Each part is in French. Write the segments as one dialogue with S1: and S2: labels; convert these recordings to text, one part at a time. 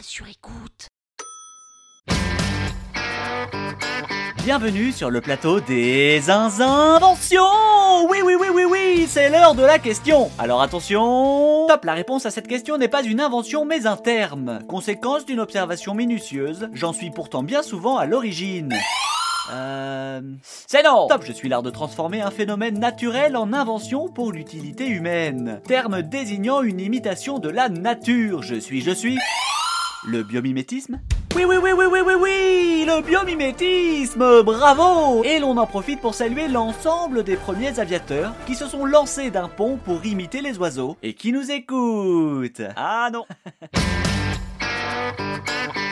S1: Sur écoute.
S2: Bienvenue sur le plateau des inventions Oui, oui, oui, oui, oui, c'est l'heure de la question Alors attention Top, la réponse à cette question n'est pas une invention mais un terme. Conséquence d'une observation minutieuse, j'en suis pourtant bien souvent à l'origine. Euh... C'est non Top, je suis l'art de transformer un phénomène naturel en invention pour l'utilité humaine. Terme désignant une imitation de la nature. Je suis, je suis... Le biomimétisme oui, oui, oui, oui, oui, oui, oui, le biomimétisme, bravo Et l'on en profite pour saluer l'ensemble des premiers aviateurs qui se sont lancés d'un pont pour imiter les oiseaux et qui nous écoutent. Ah non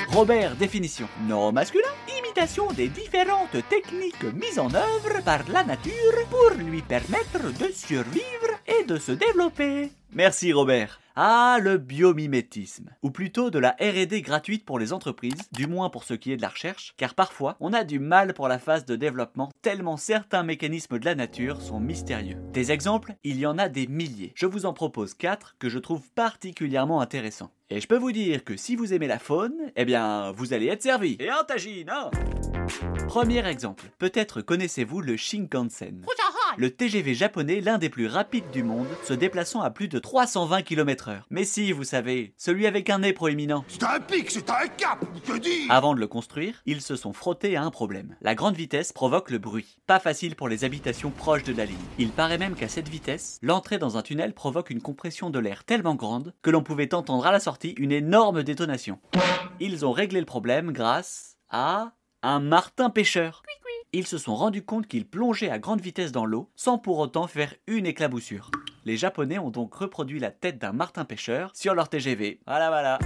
S2: Robert, définition. Non masculin, imitation des différentes techniques mises en œuvre par la nature pour lui permettre de survivre et de se développer. Merci Robert. Ah, le biomimétisme. Ou plutôt de la RD gratuite pour les entreprises, du moins pour ce qui est de la recherche, car parfois on a du mal pour la phase de développement tellement certains mécanismes de la nature sont mystérieux. Des exemples, il y en a des milliers. Je vous en propose 4 que je trouve particulièrement intéressants. Et je peux vous dire que si vous aimez la faune, eh bien, vous allez être servi. Et un tagine, hein? Premier exemple, peut-être connaissez-vous le Shinkansen. Le TGV japonais, l'un des plus rapides du monde, se déplaçant à plus de 320 km/h. Mais si, vous savez, celui avec un nez proéminent.
S3: C'est un pic, c'est un cap, que dis
S2: Avant de le construire, ils se sont frottés à un problème. La grande vitesse provoque le bruit. Pas facile pour les habitations proches de la ligne. Il paraît même qu'à cette vitesse, l'entrée dans un tunnel provoque une compression de l'air tellement grande que l'on pouvait entendre à la sortie une énorme détonation. Ils ont réglé le problème grâce à un martin pêcheur. Ils se sont rendus compte qu'ils plongeaient à grande vitesse dans l'eau sans pour autant faire une éclaboussure. Les Japonais ont donc reproduit la tête d'un martin pêcheur sur leur TGV. Voilà, voilà.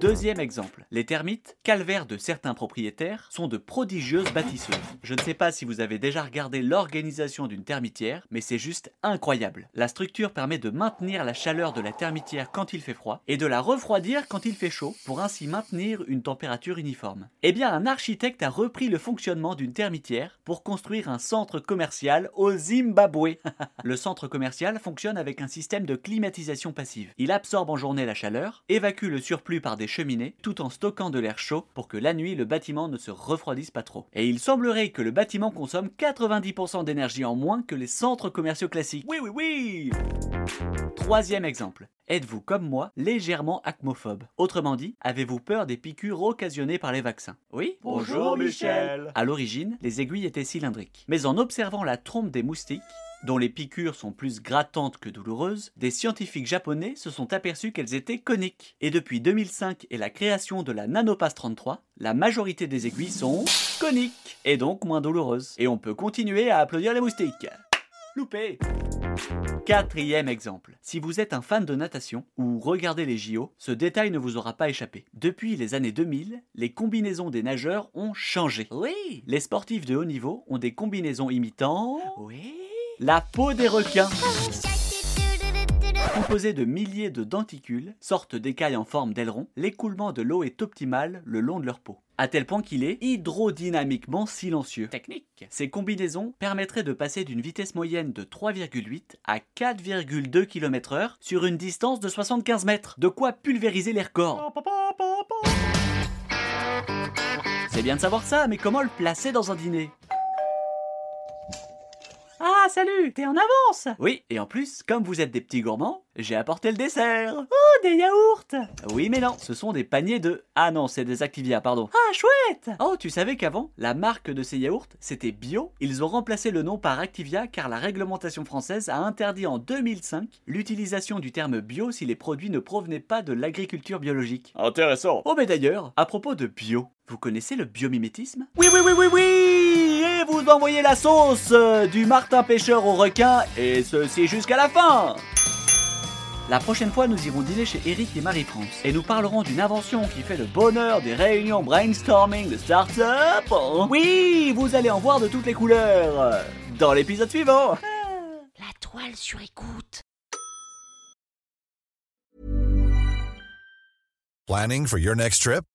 S2: Deuxième exemple, les termites, calvaires de certains propriétaires, sont de prodigieuses bâtisseuses. Je ne sais pas si vous avez déjà regardé l'organisation d'une termitière, mais c'est juste incroyable. La structure permet de maintenir la chaleur de la termitière quand il fait froid et de la refroidir quand il fait chaud pour ainsi maintenir une température uniforme. Eh bien, un architecte a repris le fonctionnement d'une termitière pour construire un centre commercial au Zimbabwe. le centre commercial fonctionne avec un système de climatisation passive. Il absorbe en journée la chaleur, évacue le surplus par des cheminées, tout en stockant de l'air chaud pour que la nuit le bâtiment ne se refroidisse pas trop. Et il semblerait que le bâtiment consomme 90% d'énergie en moins que les centres commerciaux classiques. Oui, oui, oui Troisième exemple. Êtes-vous comme moi légèrement acmophobe? Autrement dit, avez-vous peur des piqûres occasionnées par les vaccins? Oui
S4: Bonjour Michel
S2: À l'origine, les aiguilles étaient cylindriques. Mais en observant la trompe des moustiques, dont les piqûres sont plus grattantes que douloureuses, des scientifiques japonais se sont aperçus qu'elles étaient coniques. Et depuis 2005 et la création de la Nanopass 33, la majorité des aiguilles sont coniques, et donc moins douloureuses. Et on peut continuer à applaudir les moustiques. Loupé Quatrième exemple. Si vous êtes un fan de natation ou regardez les JO, ce détail ne vous aura pas échappé. Depuis les années 2000, les combinaisons des nageurs ont changé. Oui Les sportifs de haut niveau ont des combinaisons imitant... Oui la peau des requins. Composée de milliers de denticules, sortes d'écailles en forme d'aileron, l'écoulement de l'eau est optimal le long de leur peau. À tel point qu'il est hydrodynamiquement silencieux. Technique. Ces combinaisons permettraient de passer d'une vitesse moyenne de 3,8 à 4,2 km/h sur une distance de 75 mètres. De quoi pulvériser les records. C'est bien de savoir ça, mais comment le placer dans un dîner? Ah, salut, t'es en avance! Oui, et en plus, comme vous êtes des petits gourmands, j'ai apporté le dessert. Oh, des yaourts! Oui, mais non, ce sont des paniers de... Ah non, c'est des Activia, pardon. Ah, chouette! Oh, tu savais qu'avant, la marque de ces yaourts, c'était bio Ils ont remplacé le nom par Activia car la réglementation française a interdit en 2005 l'utilisation du terme bio si les produits ne provenaient pas de l'agriculture biologique.
S4: Intéressant.
S2: Oh, mais d'ailleurs, à propos de bio, vous connaissez le biomimétisme? Oui, oui, oui, oui, oui Et vous envoyez la sauce euh, du Martin pêcheur au requin, et ceci jusqu'à la fin La prochaine fois, nous irons dîner chez Eric et Marie-France et nous parlerons d'une invention qui fait le bonheur des réunions brainstorming de start-up. Oui, vous allez en voir de toutes les couleurs dans l'épisode suivant.
S1: La toile sur écoute.
S4: Planning for your next trip?